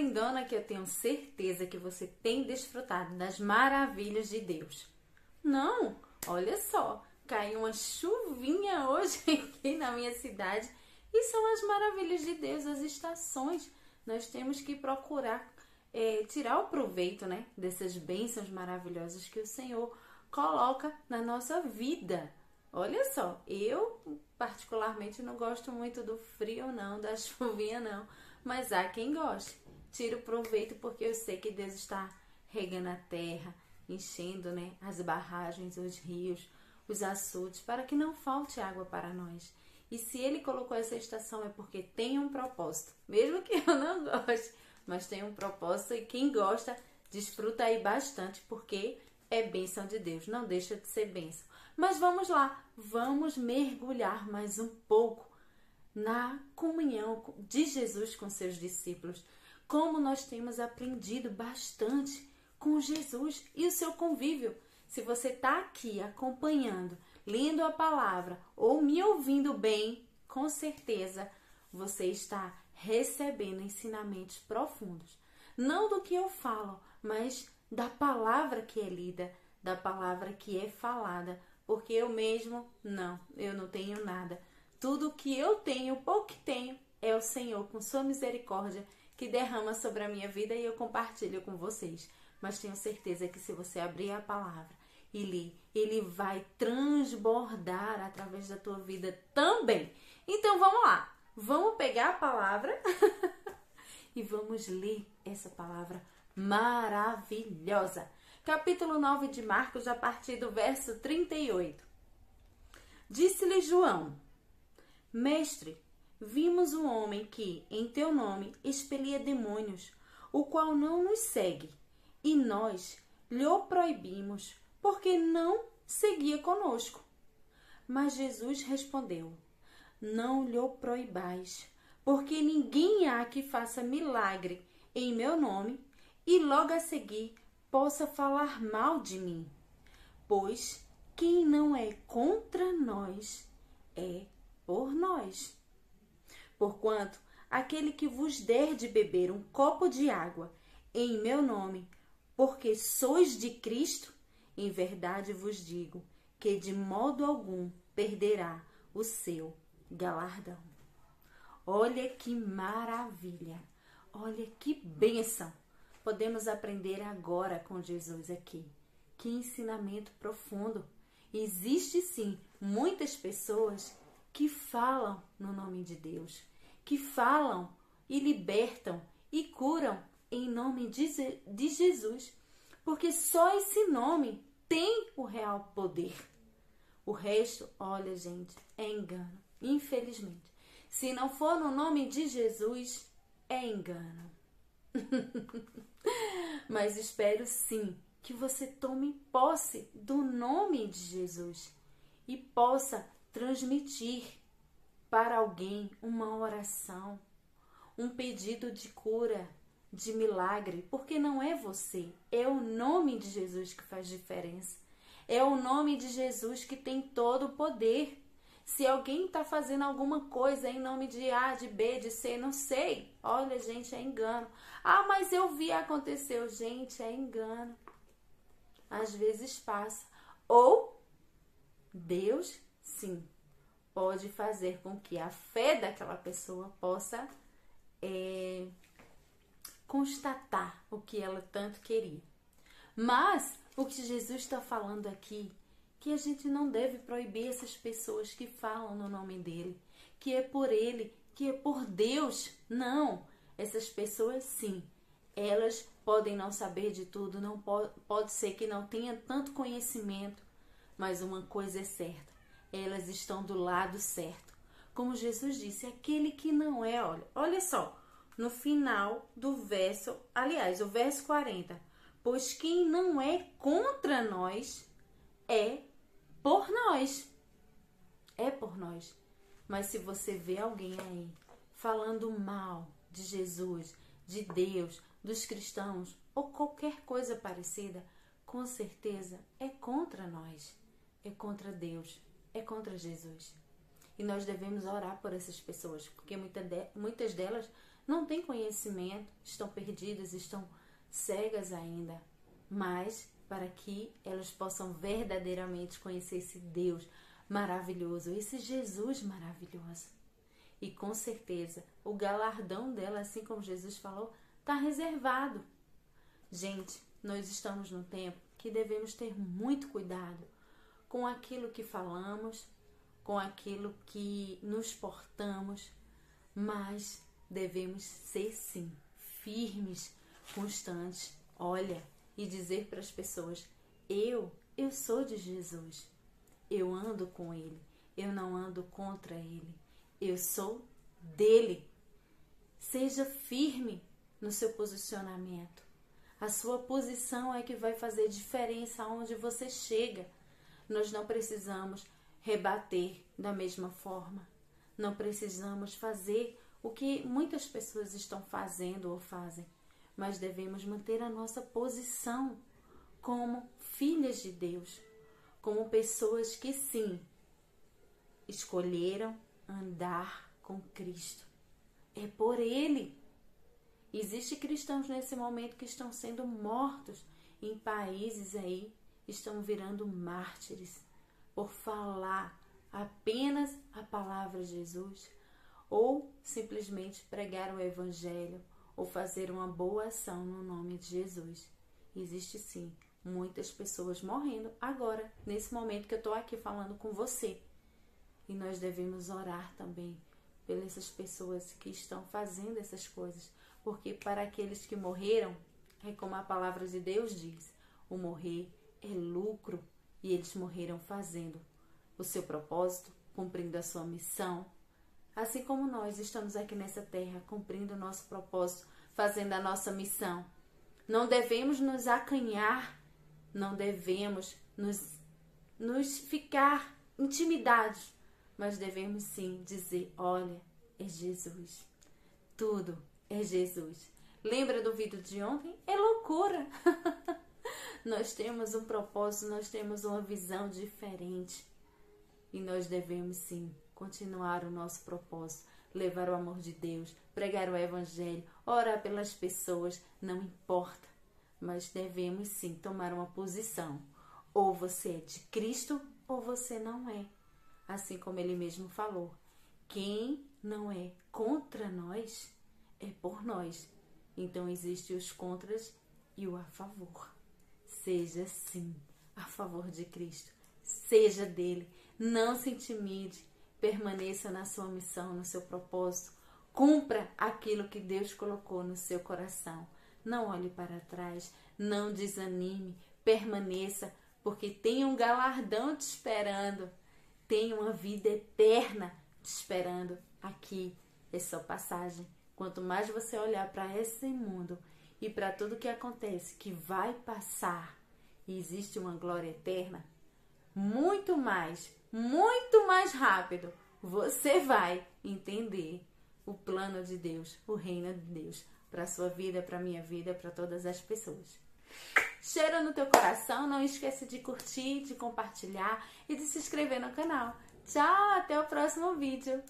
lindona que eu tenho certeza que você tem desfrutado das maravilhas de Deus. Não, olha só, caiu uma chuvinha hoje aqui na minha cidade e são as maravilhas de Deus, as estações. Nós temos que procurar é, tirar o proveito né, dessas bênçãos maravilhosas que o Senhor coloca na nossa vida. Olha só, eu particularmente não gosto muito do frio, não, da chuvinha, não, mas há quem goste. Tiro proveito porque eu sei que Deus está regando a terra, enchendo né, as barragens, os rios, os açudes, para que não falte água para nós. E se Ele colocou essa estação é porque tem um propósito, mesmo que eu não goste, mas tem um propósito e quem gosta desfruta aí bastante, porque é bênção de Deus, não deixa de ser bênção. Mas vamos lá, vamos mergulhar mais um pouco na comunhão de Jesus com seus discípulos. Como nós temos aprendido bastante com Jesus e o seu convívio. Se você está aqui acompanhando, lendo a palavra ou me ouvindo bem, com certeza você está recebendo ensinamentos profundos. Não do que eu falo, mas da palavra que é lida, da palavra que é falada, porque eu mesmo não, eu não tenho nada. Tudo que eu tenho, pouco que tenho, é o Senhor com sua misericórdia que derrama sobre a minha vida e eu compartilho com vocês. Mas tenho certeza que se você abrir a palavra e ler, ele vai transbordar através da tua vida também. Então vamos lá. Vamos pegar a palavra e vamos ler essa palavra maravilhosa. Capítulo 9 de Marcos, a partir do verso 38. Disse-lhe João: Mestre, vimos um homem que, em teu nome, expelia demônios, o qual não nos segue, e nós lhe o proibimos, porque não seguia conosco. Mas Jesus respondeu: Não lhe proibais, porque ninguém há que faça milagre em meu nome e logo a seguir possa falar mal de mim. Pois quem não é contra nós é por nós. Porquanto aquele que vos der de beber um copo de água em meu nome, porque sois de Cristo, em verdade vos digo que de modo algum perderá o seu galardão. Olha que maravilha! Olha que bênção! podemos aprender agora com Jesus aqui. Que ensinamento profundo! Existe sim muitas pessoas que falam no nome de Deus, que falam e libertam e curam em nome de, de Jesus, porque só esse nome tem o real poder. O resto, olha, gente, é engano, infelizmente. Se não for no nome de Jesus, é engano. Mas espero sim que você tome posse do nome de Jesus e possa transmitir para alguém uma oração, um pedido de cura, de milagre, porque não é você, é o nome de Jesus que faz diferença. É o nome de Jesus que tem todo o poder. Se alguém está fazendo alguma coisa em nome de A, de B, de C, não sei. Olha, gente, é engano. Ah, mas eu vi aconteceu. Gente, é engano. Às vezes passa. Ou Deus, sim, pode fazer com que a fé daquela pessoa possa é, constatar o que ela tanto queria. Mas o que Jesus está falando aqui que a gente não deve proibir essas pessoas que falam no nome dele, que é por ele, que é por Deus. Não, essas pessoas sim, elas podem não saber de tudo, não pode, pode ser que não tenha tanto conhecimento, mas uma coisa é certa, elas estão do lado certo. Como Jesus disse, aquele que não é, olha, olha só, no final do verso, aliás, o verso 40, pois quem não é contra nós é por nós. É por nós. Mas se você vê alguém aí falando mal de Jesus, de Deus, dos cristãos ou qualquer coisa parecida, com certeza é contra nós, é contra Deus, é contra Jesus. E nós devemos orar por essas pessoas, porque muitas delas não têm conhecimento, estão perdidas, estão cegas ainda. Mas para que elas possam verdadeiramente conhecer esse Deus maravilhoso, esse Jesus maravilhoso. E com certeza o galardão dela, assim como Jesus falou, está reservado. Gente, nós estamos num tempo que devemos ter muito cuidado com aquilo que falamos, com aquilo que nos portamos, mas devemos ser sim firmes, constantes. Olha, e dizer para as pessoas: eu, eu sou de Jesus. Eu ando com ele. Eu não ando contra ele. Eu sou dele. Seja firme no seu posicionamento. A sua posição é que vai fazer diferença aonde você chega. Nós não precisamos rebater da mesma forma. Não precisamos fazer o que muitas pessoas estão fazendo ou fazem, mas devemos manter a nossa posição como filhas de Deus, como pessoas que sim escolheram andar com Cristo. É por Ele. Existem cristãos nesse momento que estão sendo mortos em países aí, estão virando mártires por falar apenas a palavra de Jesus ou simplesmente pregar o evangelho ou fazer uma boa ação no nome de Jesus. Existe sim muitas pessoas morrendo agora, nesse momento que eu estou aqui falando com você. E nós devemos orar também pelas pessoas que estão fazendo essas coisas, porque para aqueles que morreram, é como a palavra de Deus diz: o morrer é lucro, e eles morreram fazendo o seu propósito, cumprindo a sua missão. Assim como nós estamos aqui nessa terra cumprindo o nosso propósito, fazendo a nossa missão. Não devemos nos acanhar não devemos nos, nos ficar intimidados, mas devemos sim dizer: olha, é Jesus. Tudo é Jesus. Lembra do vídeo de ontem? É loucura! nós temos um propósito, nós temos uma visão diferente. E nós devemos sim continuar o nosso propósito, levar o amor de Deus, pregar o Evangelho, orar pelas pessoas, não importa mas devemos sim tomar uma posição. Ou você é de Cristo ou você não é. Assim como ele mesmo falou: quem não é contra nós é por nós. Então existem os contras e o a favor. Seja sim a favor de Cristo. Seja dele. Não se intimide. Permaneça na sua missão, no seu propósito. Cumpra aquilo que Deus colocou no seu coração. Não olhe para trás, não desanime, permaneça, porque tem um galardão te esperando, tem uma vida eterna te esperando aqui. É só passagem. Quanto mais você olhar para esse mundo e para tudo que acontece, que vai passar e existe uma glória eterna, muito mais, muito mais rápido você vai entender o plano de Deus, o reino de Deus, para sua vida, para minha vida, para todas as pessoas. Cheiro no teu coração, não esqueça de curtir, de compartilhar e de se inscrever no canal. Tchau, até o próximo vídeo.